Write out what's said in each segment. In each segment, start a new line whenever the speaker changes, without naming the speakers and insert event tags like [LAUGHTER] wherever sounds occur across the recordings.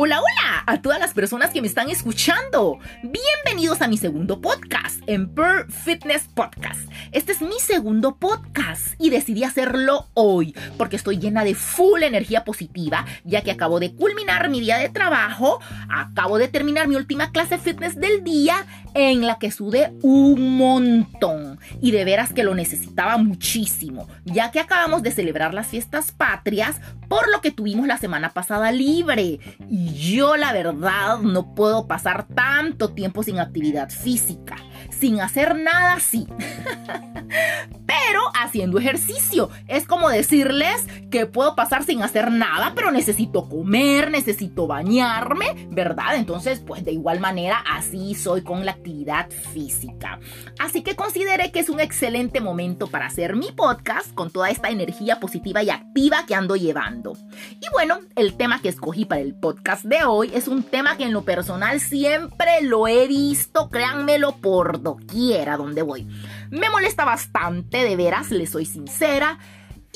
Hola, hola a todas las personas que me están escuchando. Bienvenidos a mi segundo podcast, Emperor Fitness Podcast. Este es mi segundo podcast y decidí hacerlo hoy porque estoy llena de full energía positiva, ya que acabo de culminar mi día de trabajo, acabo de terminar mi última clase fitness del día en la que sudé un montón y de veras que lo necesitaba muchísimo, ya que acabamos de celebrar las fiestas patrias, por lo que tuvimos la semana pasada libre y yo la verdad no puedo pasar tanto tiempo sin actividad física. Sin hacer nada, sí. [LAUGHS] pero haciendo ejercicio. Es como decirles que puedo pasar sin hacer nada, pero necesito comer, necesito bañarme, ¿verdad? Entonces, pues de igual manera, así soy con la actividad física. Así que consideré que es un excelente momento para hacer mi podcast con toda esta energía positiva y activa que ando llevando. Y bueno, el tema que escogí para el podcast de hoy es un tema que en lo personal siempre lo he visto, créanmelo, por doquiera donde voy. Me molesta bastante, de veras, le soy sincera.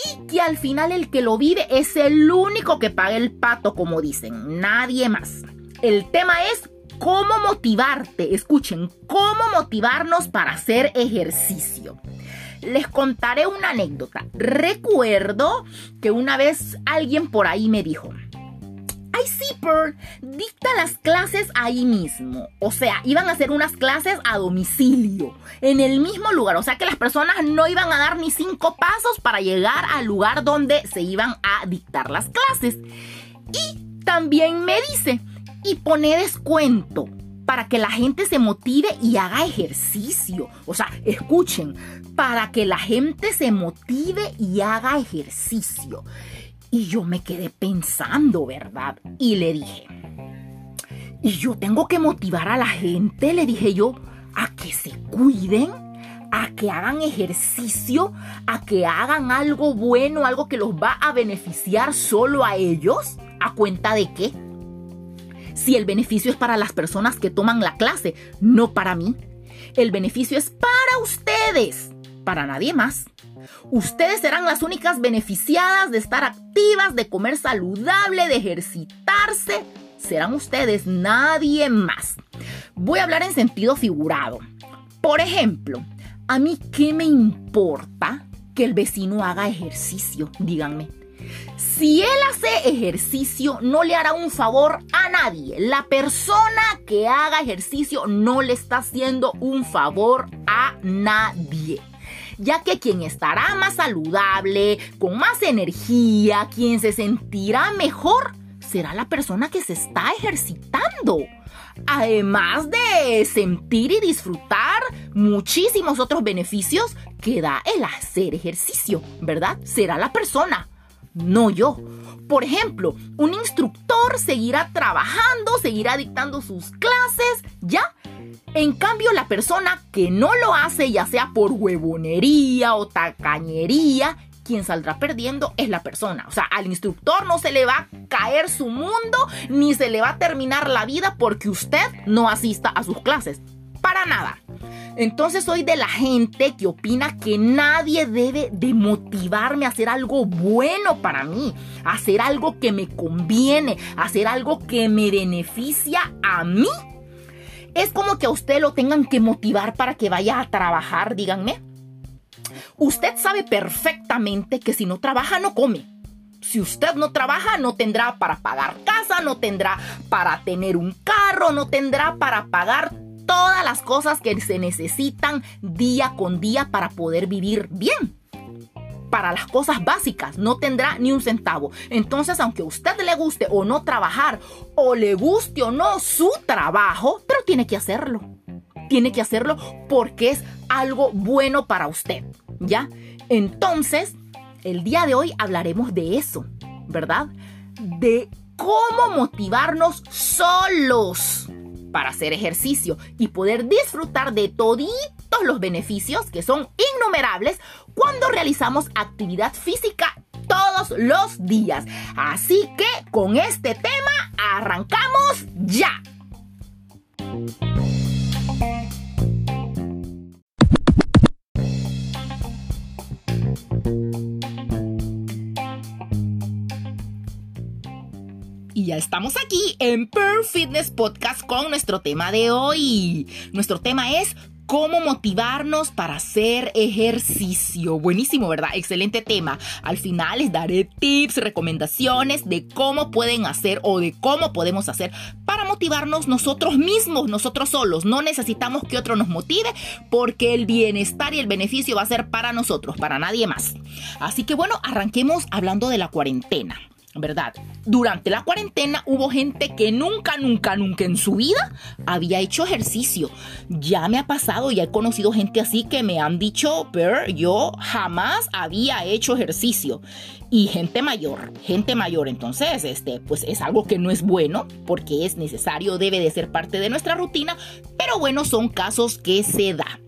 Y que al final el que lo vive es el único que paga el pato, como dicen, nadie más. El tema es cómo motivarte, escuchen, cómo motivarnos para hacer ejercicio. Les contaré una anécdota. Recuerdo que una vez alguien por ahí me dijo, Pearl, dicta las clases ahí mismo. O sea, iban a hacer unas clases a domicilio, en el mismo lugar. O sea que las personas no iban a dar ni cinco pasos para llegar al lugar donde se iban a dictar las clases. Y también me dice, y pone descuento para que la gente se motive y haga ejercicio. O sea, escuchen, para que la gente se motive y haga ejercicio. Y yo me quedé pensando, ¿verdad? Y le dije, y yo tengo que motivar a la gente, le dije yo, a que se cuiden, a que hagan ejercicio, a que hagan algo bueno, algo que los va a beneficiar solo a ellos. ¿A cuenta de qué? Si el beneficio es para las personas que toman la clase, no para mí. El beneficio es para ustedes, para nadie más. Ustedes serán las únicas beneficiadas de estar activas, de comer saludable, de ejercitarse. Serán ustedes, nadie más. Voy a hablar en sentido figurado. Por ejemplo, ¿a mí qué me importa que el vecino haga ejercicio? Díganme. Si él hace ejercicio, no le hará un favor a nadie. La persona que haga ejercicio no le está haciendo un favor a nadie ya que quien estará más saludable, con más energía, quien se sentirá mejor, será la persona que se está ejercitando. Además de sentir y disfrutar muchísimos otros beneficios que da el hacer ejercicio, ¿verdad? Será la persona, no yo. Por ejemplo, un instructor seguirá trabajando, seguirá dictando sus clases, ¿ya? En cambio, la persona que no lo hace, ya sea por huevonería o tacañería, quien saldrá perdiendo es la persona. O sea, al instructor no se le va a caer su mundo ni se le va a terminar la vida porque usted no asista a sus clases. Para nada. Entonces soy de la gente que opina que nadie debe de motivarme a hacer algo bueno para mí, hacer algo que me conviene, hacer algo que me beneficia a mí es como que a usted lo tengan que motivar para que vaya a trabajar, díganme. Usted sabe perfectamente que si no trabaja no come. Si usted no trabaja no tendrá para pagar casa, no tendrá para tener un carro, no tendrá para pagar todas las cosas que se necesitan día con día para poder vivir bien para las cosas básicas, no tendrá ni un centavo. Entonces, aunque a usted le guste o no trabajar, o le guste o no su trabajo, pero tiene que hacerlo. Tiene que hacerlo porque es algo bueno para usted, ¿ya? Entonces, el día de hoy hablaremos de eso, ¿verdad? De cómo motivarnos solos para hacer ejercicio y poder disfrutar de toditos los beneficios, que son innumerables, cuando realizamos actividad física todos los días. Así que con este tema arrancamos ya. ya estamos aquí en Per Fitness Podcast con nuestro tema de hoy. Nuestro tema es cómo motivarnos para hacer ejercicio. Buenísimo, ¿verdad? Excelente tema. Al final les daré tips, recomendaciones de cómo pueden hacer o de cómo podemos hacer para motivarnos nosotros mismos, nosotros solos. No necesitamos que otro nos motive porque el bienestar y el beneficio va a ser para nosotros, para nadie más. Así que bueno, arranquemos hablando de la cuarentena. ¿Verdad? Durante la cuarentena hubo gente que nunca, nunca, nunca en su vida había hecho ejercicio. Ya me ha pasado, ya he conocido gente así que me han dicho, pero yo jamás había hecho ejercicio. Y gente mayor, gente mayor, entonces, este, pues es algo que no es bueno porque es necesario, debe de ser parte de nuestra rutina, pero bueno, son casos que se da.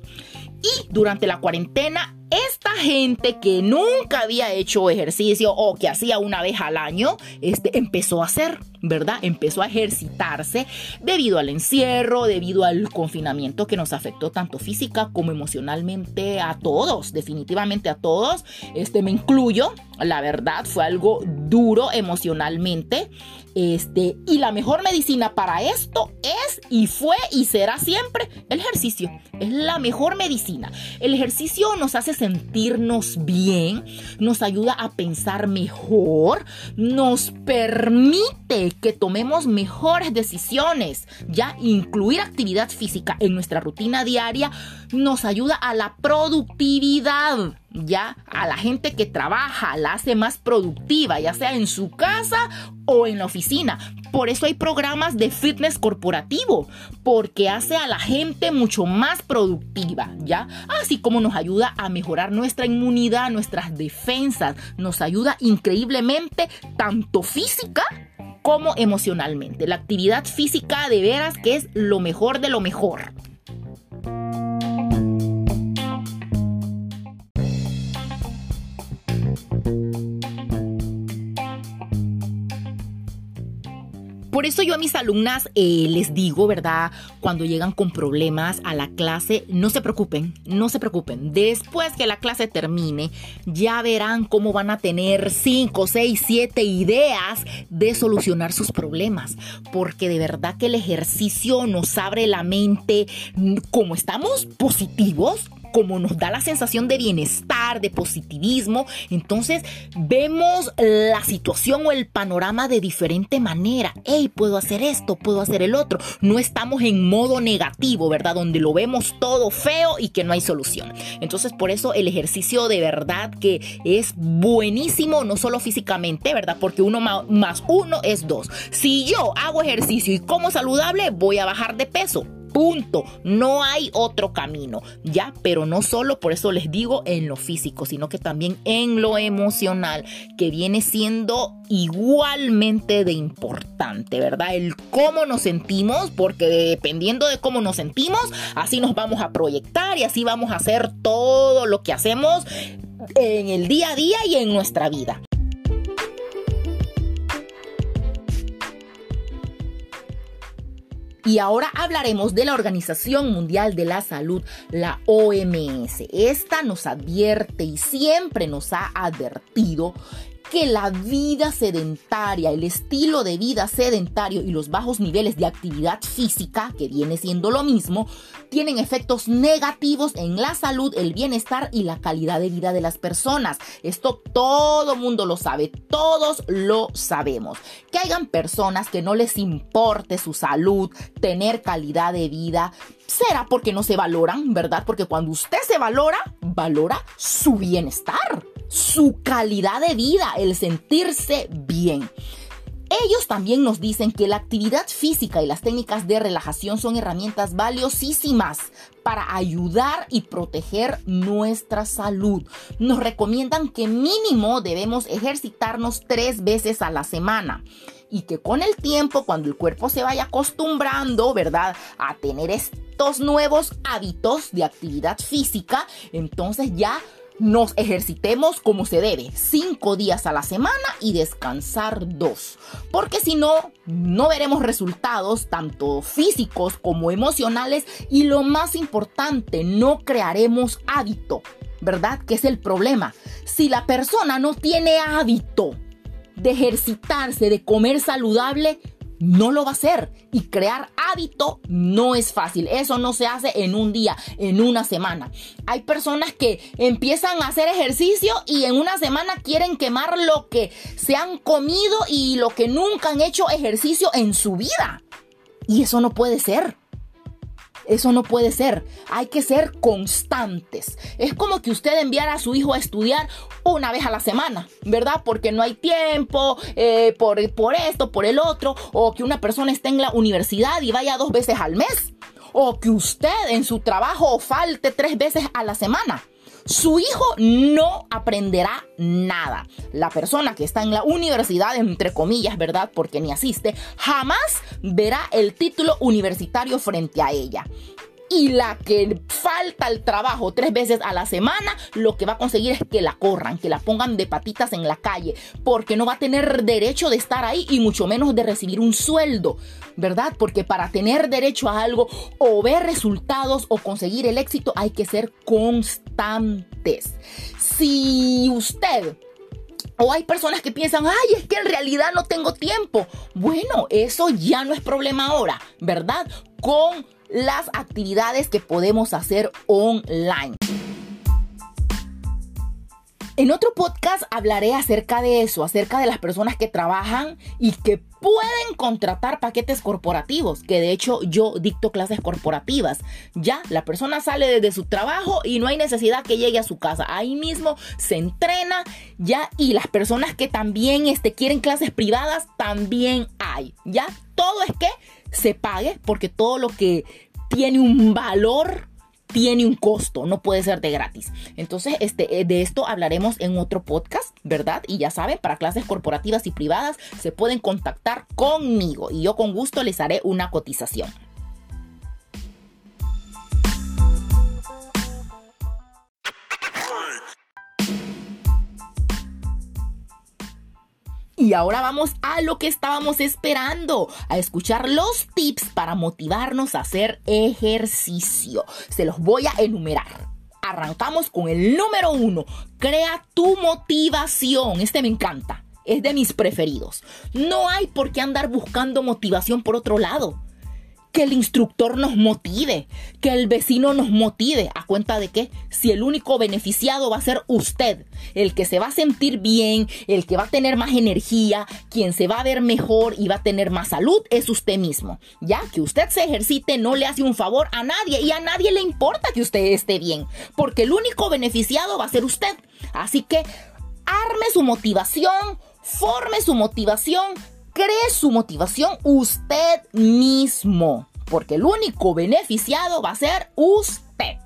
Y durante la cuarentena esta gente que nunca había hecho ejercicio o que hacía una vez al año, este, empezó a hacer, ¿verdad? Empezó a ejercitarse debido al encierro, debido al confinamiento que nos afectó tanto física como emocionalmente a todos, definitivamente a todos. Este, me incluyo, la verdad, fue algo duro emocionalmente. Este, y la mejor medicina para esto es y fue y será siempre el ejercicio. Es la mejor medicina. El ejercicio nos hace sentirnos bien, nos ayuda a pensar mejor, nos permite que tomemos mejores decisiones. Ya incluir actividad física en nuestra rutina diaria nos ayuda a la productividad ya a la gente que trabaja, la hace más productiva, ya sea en su casa o en la oficina. Por eso hay programas de fitness corporativo, porque hace a la gente mucho más productiva, ¿ya? Así como nos ayuda a mejorar nuestra inmunidad, nuestras defensas, nos ayuda increíblemente tanto física como emocionalmente. La actividad física de veras que es lo mejor de lo mejor. Por eso yo a mis alumnas eh, les digo, ¿verdad? Cuando llegan con problemas a la clase, no se preocupen, no se preocupen. Después que la clase termine, ya verán cómo van a tener 5, 6, 7 ideas de solucionar sus problemas. Porque de verdad que el ejercicio nos abre la mente. Como estamos positivos, como nos da la sensación de bienestar, de positivismo, entonces vemos la situación o el panorama de diferente manera. Hey, puedo hacer esto, puedo hacer el otro. No estamos en modo negativo, ¿verdad? Donde lo vemos todo feo y que no hay solución. Entonces, por eso el ejercicio de verdad que es buenísimo, no solo físicamente, ¿verdad? Porque uno más uno es dos. Si yo hago ejercicio y como saludable, voy a bajar de peso Punto. No hay otro camino, ¿ya? Pero no solo por eso les digo en lo físico, sino que también en lo emocional, que viene siendo igualmente de importante, ¿verdad? El cómo nos sentimos, porque dependiendo de cómo nos sentimos, así nos vamos a proyectar y así vamos a hacer todo lo que hacemos en el día a día y en nuestra vida. Y ahora hablaremos de la Organización Mundial de la Salud, la OMS. Esta nos advierte y siempre nos ha advertido que la vida sedentaria, el estilo de vida sedentario y los bajos niveles de actividad física, que viene siendo lo mismo, tienen efectos negativos en la salud, el bienestar y la calidad de vida de las personas. Esto todo mundo lo sabe, todos lo sabemos. Que hayan personas que no les importe su salud, tener calidad de vida, será porque no se valoran, ¿verdad? Porque cuando usted se valora, valora su bienestar su calidad de vida, el sentirse bien. Ellos también nos dicen que la actividad física y las técnicas de relajación son herramientas valiosísimas para ayudar y proteger nuestra salud. Nos recomiendan que mínimo debemos ejercitarnos tres veces a la semana y que con el tiempo, cuando el cuerpo se vaya acostumbrando, ¿verdad?, a tener estos nuevos hábitos de actividad física, entonces ya nos ejercitemos como se debe, cinco días a la semana y descansar dos. Porque si no, no veremos resultados tanto físicos como emocionales y lo más importante, no crearemos hábito, ¿verdad? Que es el problema. Si la persona no tiene hábito de ejercitarse, de comer saludable, no lo va a hacer. Y crear hábito no es fácil. Eso no se hace en un día, en una semana. Hay personas que empiezan a hacer ejercicio y en una semana quieren quemar lo que se han comido y lo que nunca han hecho ejercicio en su vida. Y eso no puede ser. Eso no puede ser. Hay que ser constantes. Es como que usted enviara a su hijo a estudiar una vez a la semana, ¿verdad? Porque no hay tiempo, eh, por, por esto, por el otro, o que una persona esté en la universidad y vaya dos veces al mes, o que usted en su trabajo falte tres veces a la semana su hijo no aprenderá nada. La persona que está en la universidad, entre comillas, ¿verdad? Porque ni asiste, jamás verá el título universitario frente a ella y la que falta el trabajo tres veces a la semana, lo que va a conseguir es que la corran, que la pongan de patitas en la calle, porque no va a tener derecho de estar ahí y mucho menos de recibir un sueldo, ¿verdad? Porque para tener derecho a algo o ver resultados o conseguir el éxito hay que ser constantes. Si usted o hay personas que piensan, ay, es que en realidad no tengo tiempo. Bueno, eso ya no es problema ahora, ¿verdad? Con las actividades que podemos hacer online. En otro podcast hablaré acerca de eso, acerca de las personas que trabajan y que pueden contratar paquetes corporativos, que de hecho yo dicto clases corporativas. Ya, la persona sale desde su trabajo y no hay necesidad que llegue a su casa. Ahí mismo se entrena, ya, y las personas que también este, quieren clases privadas, también hay. Ya, todo es que se pague, porque todo lo que tiene un valor tiene un costo, no puede ser de gratis. Entonces, este, eh, de esto hablaremos en otro podcast, ¿verdad? Y ya saben, para clases corporativas y privadas se pueden contactar conmigo y yo con gusto les haré una cotización. Y ahora vamos a lo que estábamos esperando, a escuchar los tips para motivarnos a hacer ejercicio. Se los voy a enumerar. Arrancamos con el número uno. Crea tu motivación. Este me encanta. Es de mis preferidos. No hay por qué andar buscando motivación por otro lado que el instructor nos motive, que el vecino nos motive. ¿A cuenta de qué? Si el único beneficiado va a ser usted, el que se va a sentir bien, el que va a tener más energía, quien se va a ver mejor y va a tener más salud, es usted mismo. Ya que usted se ejercite no le hace un favor a nadie y a nadie le importa que usted esté bien, porque el único beneficiado va a ser usted. Así que arme su motivación, forme su motivación, cree su motivación usted mismo, porque el único beneficiado va a ser usted.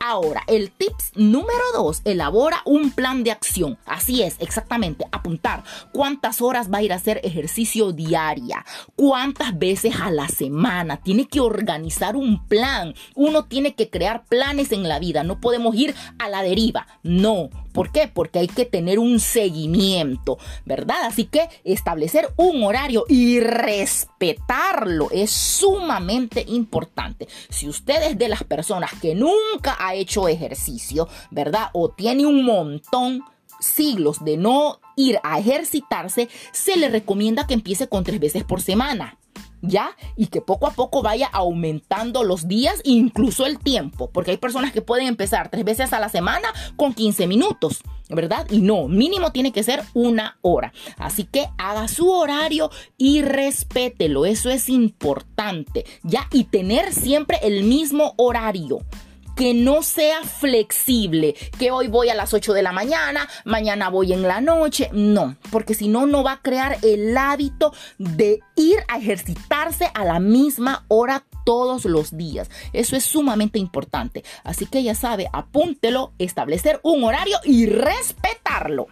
Ahora, el tips número dos, elabora un plan de acción. Así es, exactamente, apuntar cuántas horas va a ir a hacer ejercicio diaria, cuántas veces a la semana. Tiene que organizar un plan. Uno tiene que crear planes en la vida. No podemos ir a la deriva. No. ¿Por qué? Porque hay que tener un seguimiento, ¿verdad? Así que establecer un horario y respetarlo es sumamente importante. Si usted es de las personas que nunca hecho ejercicio, ¿verdad? O tiene un montón siglos de no ir a ejercitarse, se le recomienda que empiece con tres veces por semana. ¿ya? Y que poco a poco vaya aumentando los días, incluso el tiempo, porque hay personas que pueden empezar tres veces a la semana con 15 minutos, ¿verdad? Y no, mínimo tiene que ser una hora. Así que haga su horario y respételo, eso es importante, ¿ya? Y tener siempre el mismo horario que no sea flexible, que hoy voy a las 8 de la mañana, mañana voy en la noche, no, porque si no, no va a crear el hábito de ir a ejercitarse a la misma hora todos los días. Eso es sumamente importante. Así que ya sabe, apúntelo, establecer un horario y respetarlo.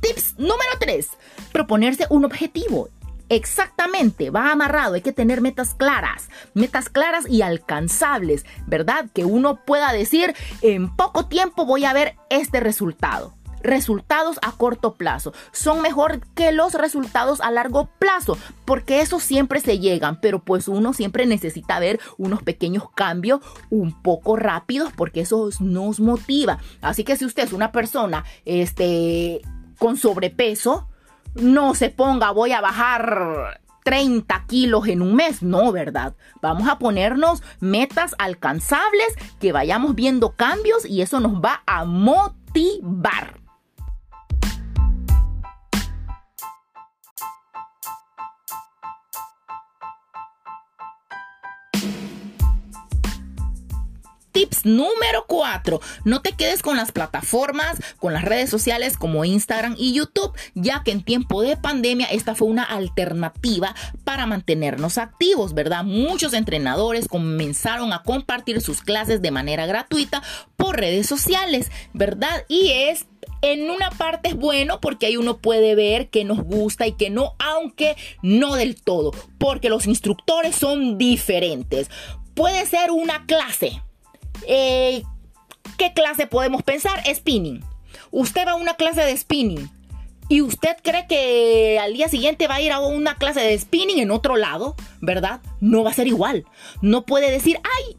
Tips número 3. Proponerse un objetivo. Exactamente, va amarrado, hay que tener metas claras, metas claras y alcanzables, ¿verdad? Que uno pueda decir, en poco tiempo voy a ver este resultado. Resultados a corto plazo son mejor que los resultados a largo plazo, porque esos siempre se llegan, pero pues uno siempre necesita ver unos pequeños cambios un poco rápidos, porque eso nos motiva. Así que si usted es una persona este, con sobrepeso, no se ponga, voy a bajar 30 kilos en un mes. No, ¿verdad? Vamos a ponernos metas alcanzables, que vayamos viendo cambios y eso nos va a motivar. Tips número 4. No te quedes con las plataformas, con las redes sociales como Instagram y YouTube, ya que en tiempo de pandemia esta fue una alternativa para mantenernos activos, ¿verdad? Muchos entrenadores comenzaron a compartir sus clases de manera gratuita por redes sociales, ¿verdad? Y es en una parte es bueno porque ahí uno puede ver que nos gusta y que no, aunque no del todo, porque los instructores son diferentes. Puede ser una clase eh, ¿Qué clase podemos pensar? Spinning. Usted va a una clase de spinning y usted cree que al día siguiente va a ir a una clase de spinning en otro lado, ¿verdad? No va a ser igual. No puede decir, ay,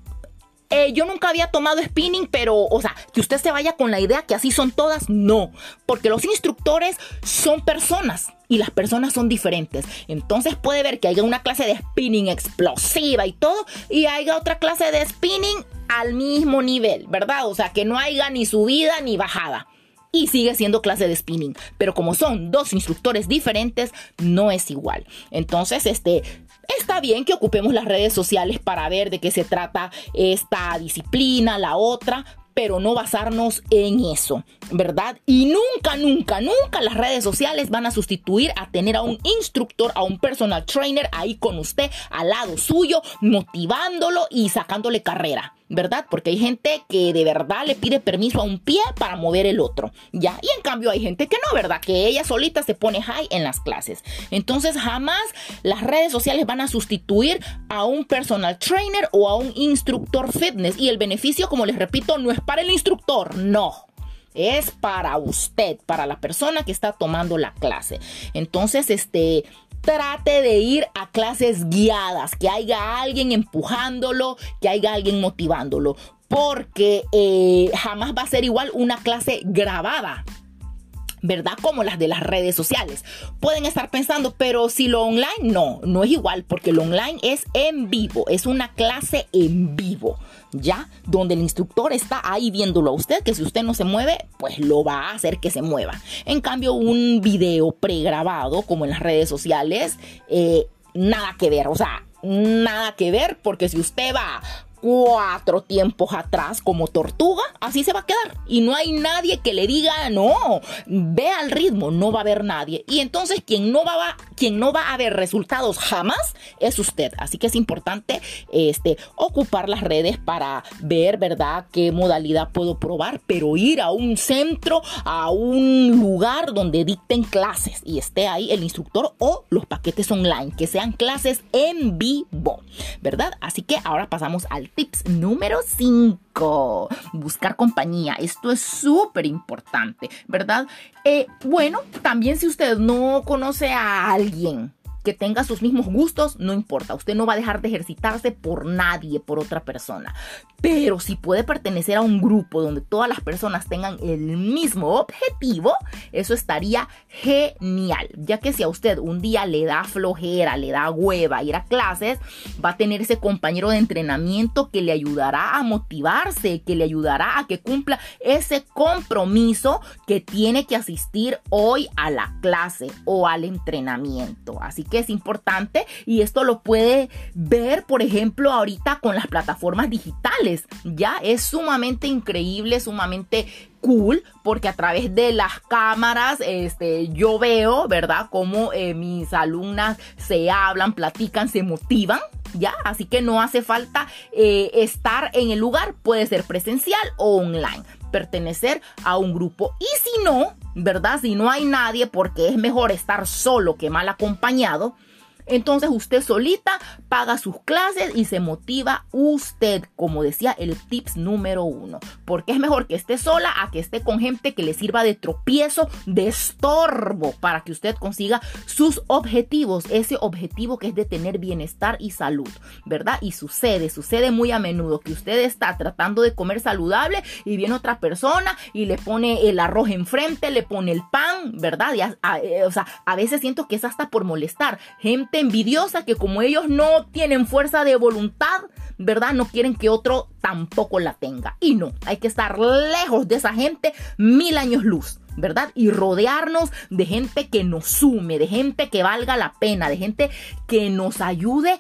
eh, yo nunca había tomado spinning, pero, o sea, que usted se vaya con la idea que así son todas, no, porque los instructores son personas y las personas son diferentes. Entonces puede ver que haya una clase de spinning explosiva y todo, y haya otra clase de spinning al mismo nivel, ¿verdad? O sea, que no haya ni subida ni bajada. Y sigue siendo clase de spinning. Pero como son dos instructores diferentes, no es igual. Entonces, este, Está bien que ocupemos las redes sociales para ver de qué se trata esta disciplina, la otra, pero no basarnos en eso, ¿verdad? Y nunca, nunca, nunca las redes sociales van a sustituir a tener a un instructor, a un personal trainer ahí con usted al lado suyo, motivándolo y sacándole carrera. ¿Verdad? Porque hay gente que de verdad le pide permiso a un pie para mover el otro, ¿ya? Y en cambio hay gente que no, ¿verdad? Que ella solita se pone high en las clases. Entonces jamás las redes sociales van a sustituir a un personal trainer o a un instructor fitness. Y el beneficio, como les repito, no es para el instructor, no es para usted, para la persona que está tomando la clase. Entonces, este, trate de ir a clases guiadas, que haya alguien empujándolo, que haya alguien motivándolo, porque eh, jamás va a ser igual una clase grabada. ¿Verdad? Como las de las redes sociales. Pueden estar pensando, pero si lo online, no, no es igual, porque lo online es en vivo, es una clase en vivo, ¿ya? Donde el instructor está ahí viéndolo a usted, que si usted no se mueve, pues lo va a hacer que se mueva. En cambio, un video pregrabado, como en las redes sociales, eh, nada que ver, o sea, nada que ver, porque si usted va cuatro tiempos atrás como tortuga, así se va a quedar. Y no hay nadie que le diga, no, ve al ritmo, no va a haber nadie. Y entonces quien no va, a, quien no va a ver resultados jamás es usted. Así que es importante este, ocupar las redes para ver, ¿verdad?, qué modalidad puedo probar, pero ir a un centro, a un lugar donde dicten clases y esté ahí el instructor o los paquetes online, que sean clases en vivo, ¿verdad? Así que ahora pasamos al tips número 5. Buscar compañía. Esto es súper importante, ¿verdad? Eh, bueno, también si usted no conoce a alguien que tenga sus mismos gustos, no importa. Usted no va a dejar de ejercitarse por nadie, por otra persona. Pero si puede pertenecer a un grupo donde todas las personas tengan el mismo objetivo, eso estaría genial. Ya que si a usted un día le da flojera, le da hueva ir a clases, va a tener ese compañero de entrenamiento que le ayudará a motivarse, que le ayudará a que cumpla ese compromiso que tiene que asistir hoy a la clase o al entrenamiento. Así que es importante y esto lo puede ver, por ejemplo, ahorita con las plataformas digitales. Ya es sumamente increíble, sumamente cool porque a través de las cámaras este, yo veo, ¿verdad? Cómo eh, mis alumnas se hablan, platican, se motivan. Ya, así que no hace falta eh, estar en el lugar, puede ser presencial o online, pertenecer a un grupo. Y si no, ¿verdad? Si no hay nadie, porque es mejor estar solo que mal acompañado, Entonces usted solita paga sus clases y se motiva usted, como decía el tips número uno. Porque es mejor que esté sola a que esté con gente que le sirva de tropiezo, de estorbo, para que usted consiga sus objetivos. Ese objetivo que es de tener bienestar y salud, ¿verdad? Y sucede, sucede muy a menudo que usted está tratando de comer saludable y viene otra persona y le pone el arroz enfrente, le pone el pan, ¿verdad? Eh, o sea, a veces siento que es hasta por molestar. Gente envidiosa que como ellos no tienen fuerza de voluntad, ¿verdad? No quieren que otro tampoco la tenga. Y no, hay que estar lejos de esa gente mil años luz. ¿verdad? Y rodearnos de gente que nos sume, de gente que valga la pena, de gente que nos ayude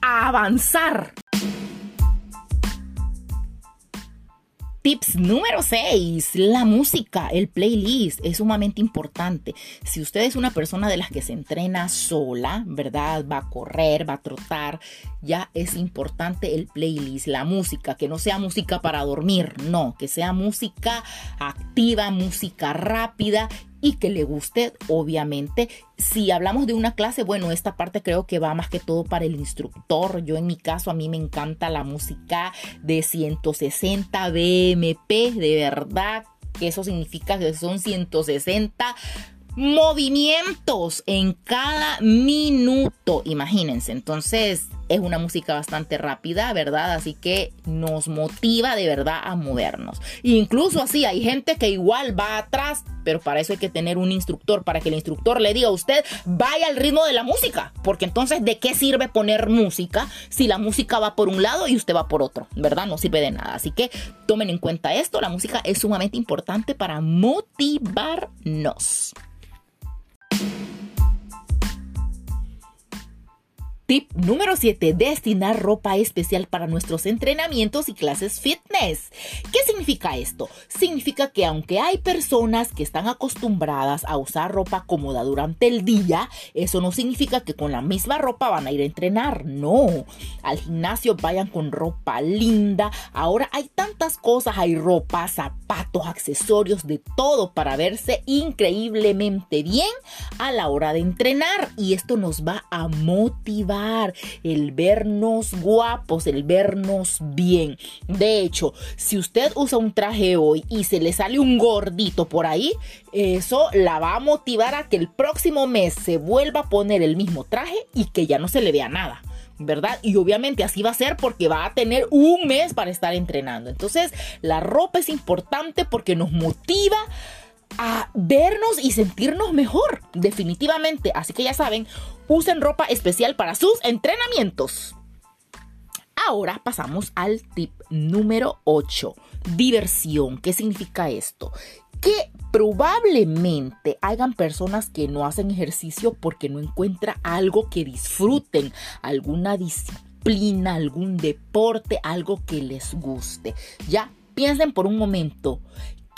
a avanzar. Tips número 6. La música, el playlist es sumamente importante. Si usted es una persona de las que se entrena sola, ¿verdad? Va a correr, va a trotar, ya es importante el playlist, la música, que no sea música para dormir, no, que sea música activa, música rápida y que le guste, obviamente. Si hablamos de una clase, bueno, esta parte creo que va más que todo para el instructor. Yo en mi caso, a mí me encanta la música de 160 BMP, de verdad, eso significa que son 160 movimientos en cada minuto, imagínense. Entonces, es una música bastante rápida, ¿verdad? Así que nos motiva de verdad a movernos. incluso así, hay gente que igual va atrás, pero para eso hay que tener un instructor, para que el instructor le diga a usted, vaya al ritmo de la música. Porque entonces, ¿de qué sirve poner música si la música va por un lado y usted va por otro? ¿Verdad? No sirve de nada. Así que tomen en cuenta esto, la música es sumamente importante para motivarnos. Tip número 7. Destinar ropa especial para nuestros entrenamientos y clases fitness. ¿Qué significa esto? Significa que aunque hay personas que están acostumbradas a usar ropa cómoda durante el día, eso no significa que con la misma ropa van a ir a entrenar. No. Al gimnasio vayan con ropa linda. Ahora hay tantas cosas. Hay ropa, zapatos, accesorios, de todo para verse increíblemente bien a la hora de entrenar. Y esto nos va a motivar el vernos guapos, el vernos bien. De hecho, si usted usa un traje hoy y se le sale un gordito por ahí, eso la va a motivar a que el próximo mes se vuelva a poner el mismo traje y que ya no se le vea nada. ¿verdad? Y obviamente así va a ser porque va a tener un mes para estar entrenando. Entonces, la ropa es importante porque nos motiva a vernos y sentirnos mejor, definitivamente. Así que ya saben, usen ropa especial para sus entrenamientos. Ahora pasamos al tip número 8, diversión. ¿Qué significa esto? Que probablemente hayan personas que no hacen ejercicio porque no encuentran algo que disfruten, alguna disciplina, algún deporte, algo que les guste. Ya piensen por un momento,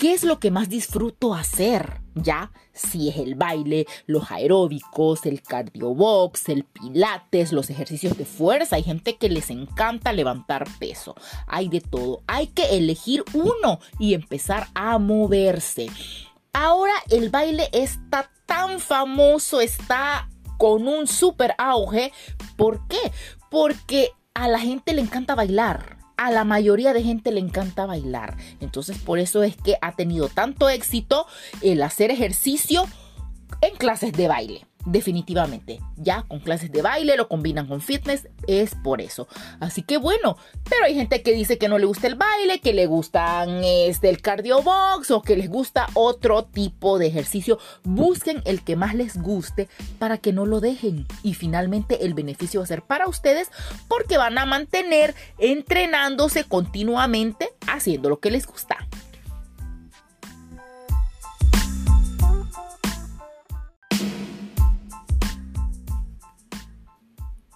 ¿Qué es lo que más disfruto hacer? Ya, si es el baile, los aeróbicos, el cardiobox, el pilates, los ejercicios de fuerza. Hay gente que les encanta levantar peso. Hay de todo. Hay que elegir uno y empezar a moverse. Ahora el baile está tan famoso, está con un super auge. ¿Por qué? Porque a la gente le encanta bailar a la mayoría de gente le encanta bailar. Entonces por eso es que ha tenido tanto éxito el hacer ejercicio en clases de baile definitivamente. Ya con clases de baile lo combinan con fitness, es por eso. Así que bueno, pero hay gente que dice que no le gusta el baile, que le gustan este el cardio box o que les gusta otro tipo de ejercicio. Busquen el que más les guste para que no lo dejen y finalmente el beneficio va a ser para ustedes porque van a mantener entrenándose continuamente haciendo lo que les gusta.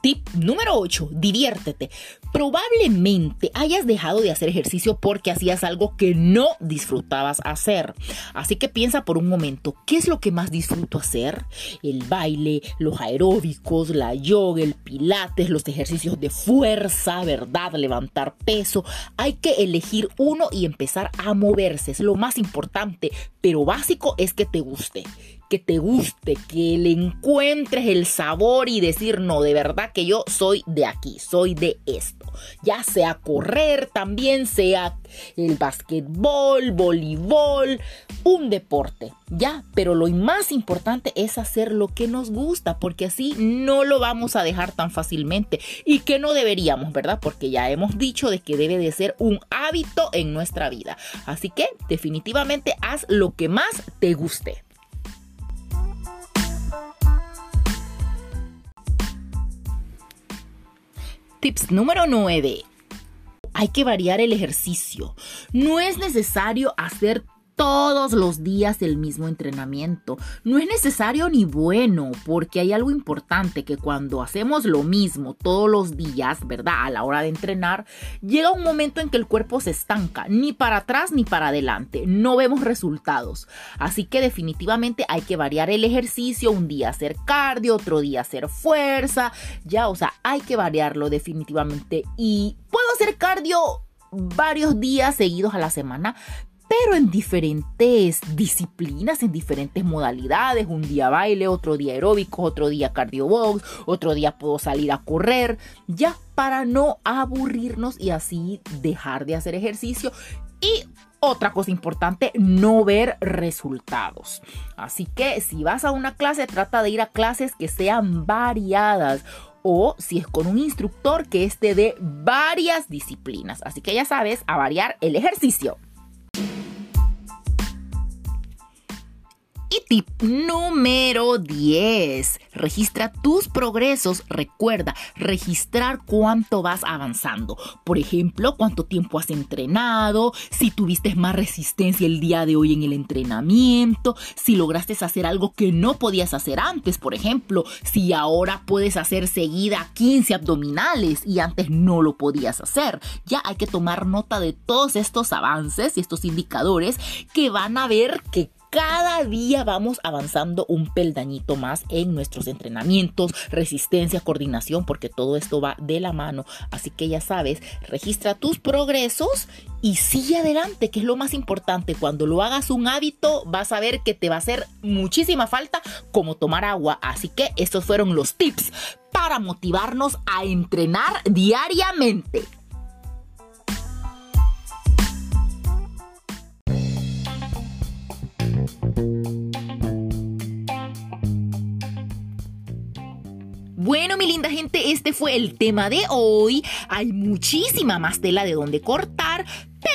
Tip número 8, diviértete. Probablemente hayas dejado de hacer ejercicio porque hacías algo que no disfrutabas hacer. Así que piensa por un momento, ¿qué es lo que más disfruto hacer? El baile, los aeróbicos, la yoga, el pilates, los ejercicios de fuerza, ¿verdad? Levantar peso. Hay que elegir uno y empezar a moverse. Es lo más importante, pero básico es que te guste que te guste, que le encuentres el sabor y decir, no, de verdad que yo soy de aquí, soy de esto. Ya sea correr también, sea el basquetbol, voleibol, un deporte, ya. Pero lo más importante es hacer lo que nos gusta, porque así no lo vamos a dejar tan fácilmente. Y que no deberíamos, ¿verdad? Porque ya hemos dicho de que debe de ser un hábito en nuestra vida. Así que definitivamente haz lo que más te guste. Tips número 9. Hay que variar el ejercicio. No es necesario hacer todos los días el mismo entrenamiento. No es necesario ni bueno, porque hay algo importante que cuando hacemos lo mismo todos los días, ¿verdad? A la hora de entrenar, llega un momento en que el cuerpo se estanca, ni para atrás ni para adelante. No vemos resultados. Así que definitivamente hay que variar el ejercicio, un día hacer cardio, otro día hacer fuerza, ya, o sea, hay que variarlo definitivamente. Y puedo hacer cardio varios días seguidos a la semana, pero en diferentes disciplinas, en diferentes modalidades. Un día baile, otro día aeróbico, otro día cardio box, otro día puedo salir a correr, ya para no aburrirnos y así dejar de hacer ejercicio. Y otra cosa importante, no ver resultados. Así que si vas a una clase, trata de ir a clases que sean variadas o si es con un instructor que esté de varias disciplinas. Así que ya sabes, a variar el ejercicio. Y tip número 10. Registra tus progresos. Recuerda, registrar cuánto vas avanzando. Por ejemplo, cuánto tiempo has entrenado, si tuviste más resistencia el día de hoy en el entrenamiento, si lograste hacer algo que no podías hacer antes. Por ejemplo, si ahora puedes hacer seguida 15 abdominales y antes no lo podías hacer. Ya hay que tomar nota de todos estos avances y estos indicadores que van a ver que cada día vamos avanzando un peldañito más en nuestros entrenamientos, resistencia, coordinación, porque todo esto va de la mano. Así que ya sabes, registra tus progresos y sigue adelante, que es lo más importante. Cuando lo hagas un hábito, vas a ver que te va a hacer muchísima falta como tomar agua. Así que estos fueron los tips para motivarnos a entrenar diariamente. Bueno, mi linda gente, este fue el tema de hoy. Hay muchísima más tela de donde cortar,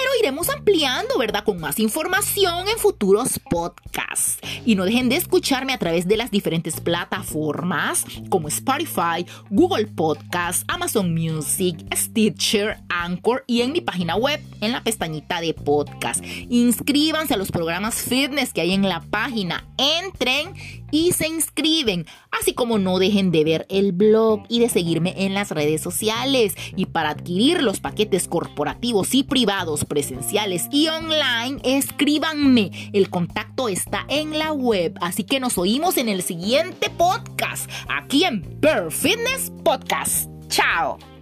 pero iremos ampliando, ¿verdad? Con más información en futuros podcasts. Y no dejen de escucharme a través de las diferentes plataformas como Spotify, Google Podcasts, Amazon Music, Stitcher, Anchor y en mi página web en la pestañita de podcast. Inscríbanse a los programas fitness que hay en la página. Entren y se inscriben. Así como no dejen de ver el blog y de seguirme en las redes sociales. Y para adquirir los paquetes corporativos y privados presenciales y online, escríbanme. El contacto está en la web. Así que nos oímos en el siguiente podcast, aquí en Per Fitness Podcast. Chao.